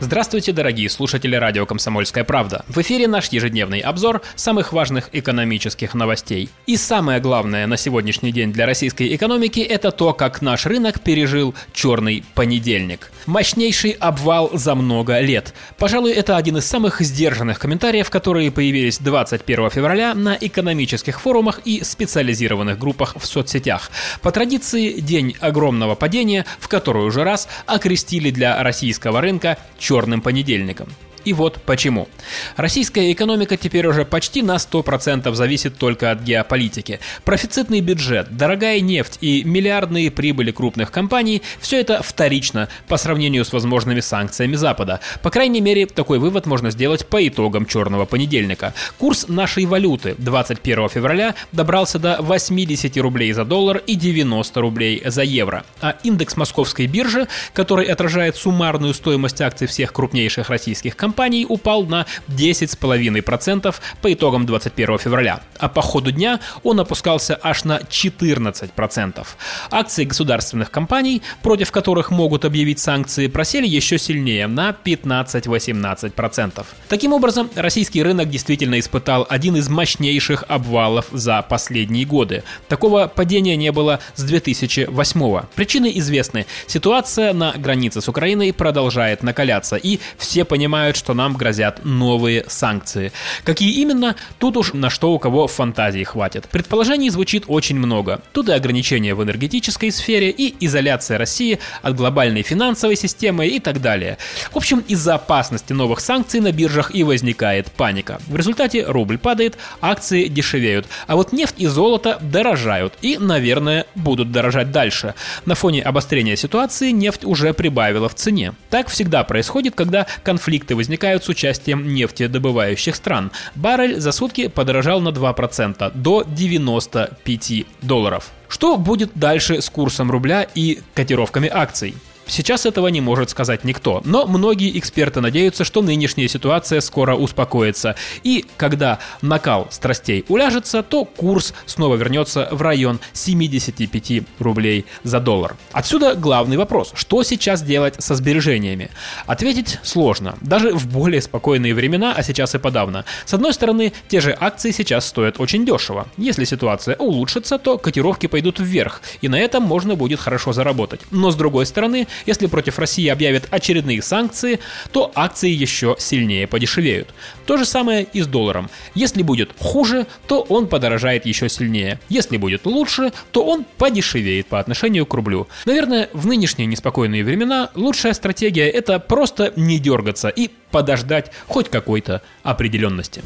Здравствуйте, дорогие слушатели радио «Комсомольская правда». В эфире наш ежедневный обзор самых важных экономических новостей. И самое главное на сегодняшний день для российской экономики – это то, как наш рынок пережил черный понедельник. Мощнейший обвал за много лет. Пожалуй, это один из самых сдержанных комментариев, которые появились 21 февраля на экономических форумах и специализированных группах в соцсетях. По традиции, день огромного падения, в который уже раз окрестили для российского рынка черным понедельником. И вот почему. Российская экономика теперь уже почти на 100% зависит только от геополитики. Профицитный бюджет, дорогая нефть и миллиардные прибыли крупных компаний – все это вторично по сравнению с возможными санкциями Запада. По крайней мере, такой вывод можно сделать по итогам черного понедельника. Курс нашей валюты 21 февраля добрался до 80 рублей за доллар и 90 рублей за евро. А индекс московской биржи, который отражает суммарную стоимость акций всех крупнейших российских компаний, компаний упал на 10,5% по итогам 21 февраля, а по ходу дня он опускался аж на 14%. Акции государственных компаний, против которых могут объявить санкции, просели еще сильнее на 15-18%. Таким образом, российский рынок действительно испытал один из мощнейших обвалов за последние годы. Такого падения не было с 2008 -го. Причины известны. Ситуация на границе с Украиной продолжает накаляться, и все понимают, что нам грозят новые санкции. Какие именно, тут уж на что у кого фантазии хватит. Предположений звучит очень много. Тут и ограничения в энергетической сфере, и изоляция России от глобальной финансовой системы и так далее. В общем, из-за опасности новых санкций на биржах и возникает паника. В результате рубль падает, акции дешевеют, а вот нефть и золото дорожают и, наверное, будут дорожать дальше. На фоне обострения ситуации нефть уже прибавила в цене. Так всегда происходит, когда конфликты возникают возникают с участием нефтедобывающих стран. Баррель за сутки подорожал на 2% до 95 долларов. Что будет дальше с курсом рубля и котировками акций? Сейчас этого не может сказать никто, но многие эксперты надеются, что нынешняя ситуация скоро успокоится, и когда накал страстей уляжется, то курс снова вернется в район 75 рублей за доллар. Отсюда главный вопрос, что сейчас делать со сбережениями? Ответить сложно, даже в более спокойные времена, а сейчас и подавно. С одной стороны, те же акции сейчас стоят очень дешево. Если ситуация улучшится, то котировки пойдут вверх, и на этом можно будет хорошо заработать. Но с другой стороны, если против России объявят очередные санкции, то акции еще сильнее подешевеют. То же самое и с долларом. Если будет хуже, то он подорожает еще сильнее. Если будет лучше, то он подешевеет по отношению к рублю. Наверное, в нынешние неспокойные времена лучшая стратегия это просто не дергаться и подождать хоть какой-то определенности.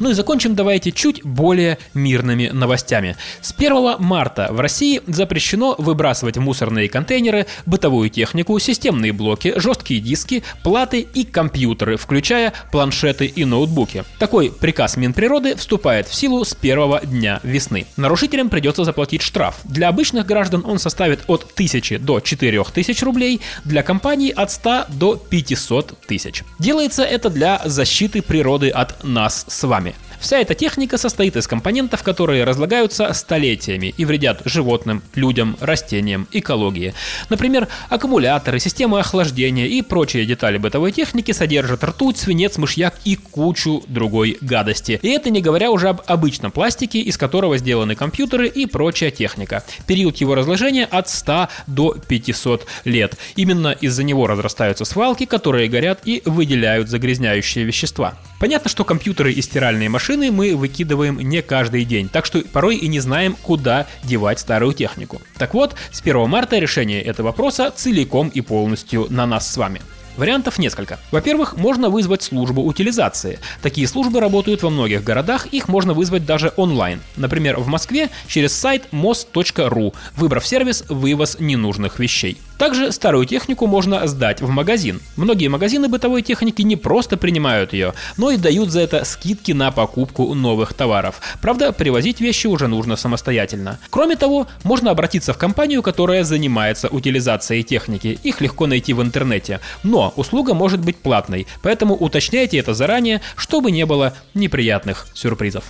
Ну и закончим давайте чуть более мирными новостями. С 1 марта в России запрещено выбрасывать в мусорные контейнеры бытовую технику, системные блоки, жесткие диски, платы и компьютеры, включая планшеты и ноутбуки. Такой приказ Минприроды вступает в силу с первого дня весны. Нарушителям придется заплатить штраф. Для обычных граждан он составит от 1000 до 4000 рублей, для компаний от 100 до 500 тысяч. Делается это для защиты природы от нас с вами. Вся эта техника состоит из компонентов, которые разлагаются столетиями и вредят животным, людям, растениям, экологии. Например, аккумуляторы, системы охлаждения и прочие детали бытовой техники содержат ртуть, свинец, мышьяк и кучу другой гадости. И это не говоря уже об обычном пластике, из которого сделаны компьютеры и прочая техника. Период его разложения от 100 до 500 лет. Именно из-за него разрастаются свалки, которые горят и выделяют загрязняющие вещества. Понятно, что компьютеры и стиральные машины мы выкидываем не каждый день, так что порой и не знаем, куда девать старую технику. Так вот, с 1 марта решение этого вопроса целиком и полностью на нас с вами. Вариантов несколько. Во-первых, можно вызвать службу утилизации. Такие службы работают во многих городах, их можно вызвать даже онлайн. Например, в Москве через сайт most.ru, выбрав сервис «Вывоз ненужных вещей». Также старую технику можно сдать в магазин. Многие магазины бытовой техники не просто принимают ее, но и дают за это скидки на покупку новых товаров. Правда, привозить вещи уже нужно самостоятельно. Кроме того, можно обратиться в компанию, которая занимается утилизацией техники. Их легко найти в интернете. Но услуга может быть платной, поэтому уточняйте это заранее, чтобы не было неприятных сюрпризов.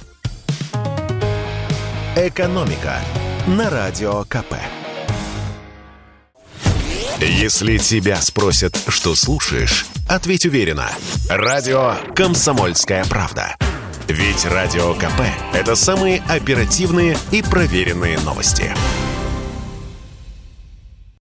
Экономика на радио КП. Если тебя спросят, что слушаешь, ответь уверенно. Радио «Комсомольская правда». Ведь Радио КП – это самые оперативные и проверенные новости.